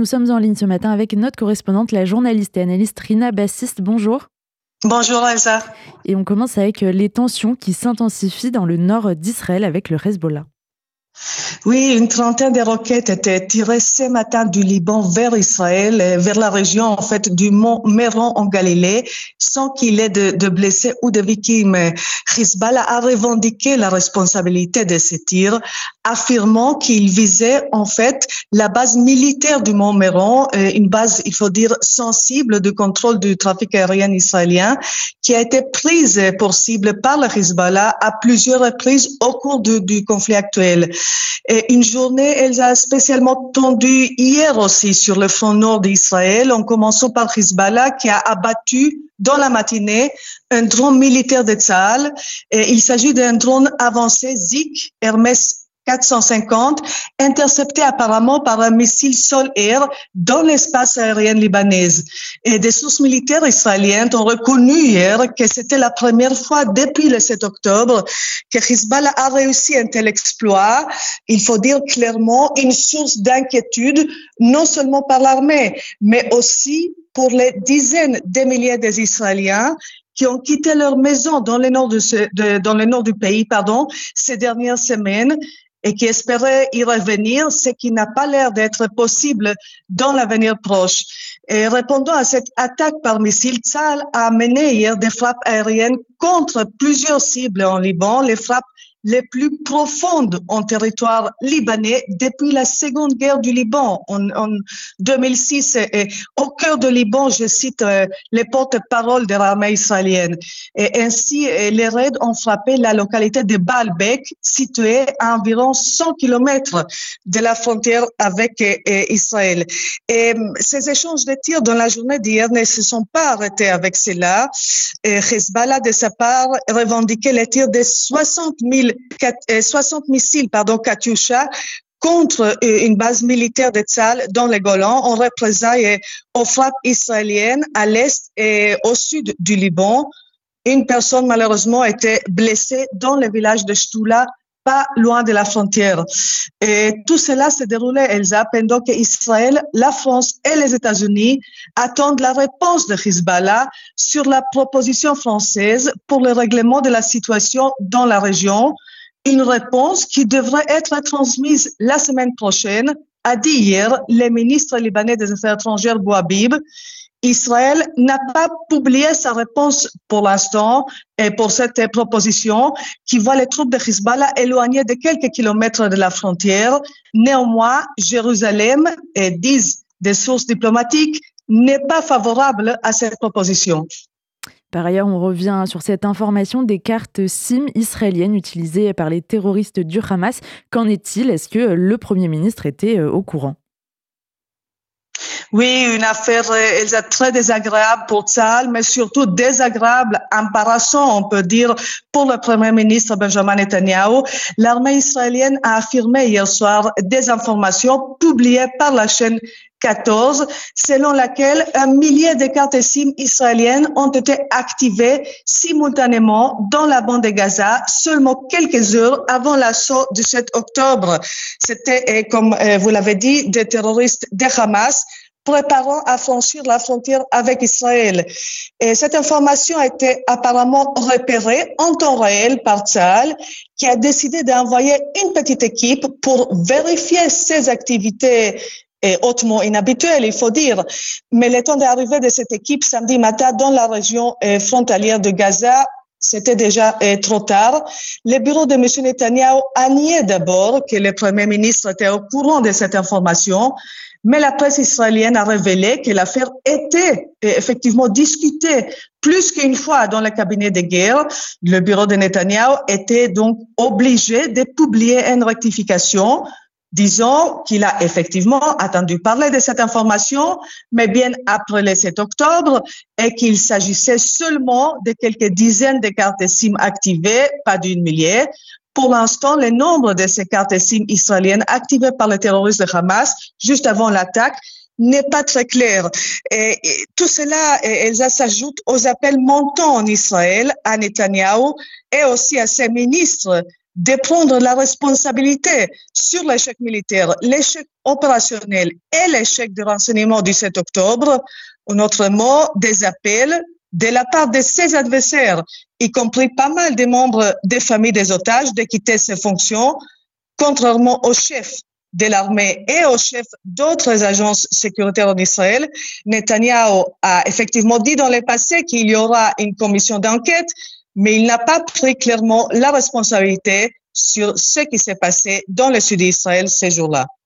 nous sommes en ligne ce matin avec notre correspondante, la journaliste et analyste Rina Bassiste. Bonjour. Bonjour Elsa. Et on commence avec les tensions qui s'intensifient dans le nord d'Israël avec le Hezbollah. Oui, une trentaine de roquettes étaient tirées ce matin du Liban vers Israël, euh, vers la région en fait du mont Méron en Galilée, sans qu'il ait de, blessés ou de victimes. Hezbollah a revendiqué la responsabilité de ces tirs, affirmant qu'il visait en fait la base militaire du mont Méron, euh, une base, il faut dire, sensible de contrôle du trafic aérien israélien, qui a été prise pour cible par le Hezbollah à plusieurs reprises au cours du conflit actuel. Une journée, elle a spécialement tendu hier aussi sur le front nord d'Israël, en commençant par Hezbollah qui a abattu dans la matinée un drone militaire de Tzal. Et il s'agit d'un drone avancé Zik Hermes 450, intercepté apparemment par un missile sol-air dans l'espace aérien libanais. Et des sources militaires israéliennes ont reconnu hier que c'était la première fois depuis le 7 octobre que Hezbollah a réussi un tel exploit. Il faut dire clairement une source d'inquiétude, non seulement par l'armée, mais aussi pour les dizaines de milliers d'Israéliens qui ont quitté leur maison dans le nord, du pays pardon, ces dernières semaines et qui espérait y revenir, ce qui n'a pas l'air d'être possible dans l'avenir proche. Et répondant à cette attaque par missile, Tzal a mené hier des frappes aériennes contre plusieurs cibles en Liban. Les frappes les plus profondes en territoire libanais depuis la Seconde Guerre du Liban en, en 2006. Et, au cœur du Liban, je cite euh, les porte-paroles de l'armée israélienne. Ainsi, euh, les raids ont frappé la localité de Baalbek, située à environ 100 kilomètres de la frontière avec euh, Israël. Ces échanges de tirs dans la journée d'hier ne se sont pas arrêtés avec cela. Hezbollah, de sa part, revendiquait les tirs de 60 000 60 euh, missiles pardon, Katyusha contre euh, une base militaire de Tzal dans les Golan en représailles aux frappes israéliennes à l'est et au sud du Liban. Une personne malheureusement été blessée dans le village de Shtoula, pas loin de la frontière. Et tout cela s'est déroulé, Elsa, pendant qu'Israël, la France et les États-Unis attendent la réponse de Hezbollah sur la proposition française pour le règlement de la situation dans la région. Une réponse qui devrait être transmise la semaine prochaine, a dit hier le ministre libanais des Affaires étrangères Bouabib. Israël n'a pas publié sa réponse pour l'instant et pour cette proposition qui voit les troupes de Hezbollah éloignées de quelques kilomètres de la frontière. Néanmoins, Jérusalem, et disent des sources diplomatiques, n'est pas favorable à cette proposition. Par ailleurs, on revient sur cette information des cartes SIM israéliennes utilisées par les terroristes du Hamas. Qu'en est-il? Est-ce que le Premier ministre était euh, au courant? Oui, une affaire elle est très désagréable pour Tzal, mais surtout désagréable, embarrassant, on peut dire, pour le Premier ministre Benjamin Netanyahu. L'armée israélienne a affirmé hier soir des informations publiées par la chaîne 14, selon laquelle un millier de cartes SIM israéliennes ont été activées simultanément dans la bande de Gaza seulement quelques heures avant l'assaut du 7 octobre. C'était, euh, comme euh, vous l'avez dit, des terroristes de Hamas préparant à franchir la frontière avec Israël. Et cette information a été apparemment repérée en temps réel par Tzal, qui a décidé d'envoyer une petite équipe pour vérifier ces activités hautement inhabituelles, il faut dire. Mais le temps d'arrivée de cette équipe samedi matin dans la région euh, frontalière de Gaza, c'était déjà euh, trop tard. Le bureau de M. Netanyahu a nié d'abord que le Premier ministre était au courant de cette information, mais la presse israélienne a révélé que l'affaire était effectivement discutée plus qu'une fois dans le cabinet de guerre. Le bureau de Netanyahu était donc obligé de publier une rectification disant qu'il a effectivement attendu parler de cette information, mais bien après le 7 octobre, et qu'il s'agissait seulement de quelques dizaines de cartes SIM activées, pas d'une millier. Pour l'instant, le nombre de ces cartes SIM israéliennes activées par les terroristes de Hamas juste avant l'attaque n'est pas très clair. Et, tout cela, Elsa s'ajoute aux appels montants en Israël à Netanyahu et aussi à ses ministres de prendre la responsabilité sur l'échec militaire, l'échec opérationnel et l'échec du renseignement du 7 octobre, en autre mot, des appels de la part de ses adversaires, y compris pas mal de membres des familles des otages, de quitter ses fonctions, contrairement au chef de l'armée et au chef d'autres agences sécuritaires en Israël. Netanyahu a effectivement dit dans le passé qu'il y aura une commission d'enquête, mais il n'a pas pris clairement la responsabilité sur ce qui s'est passé dans le sud d'Israël ces jours-là.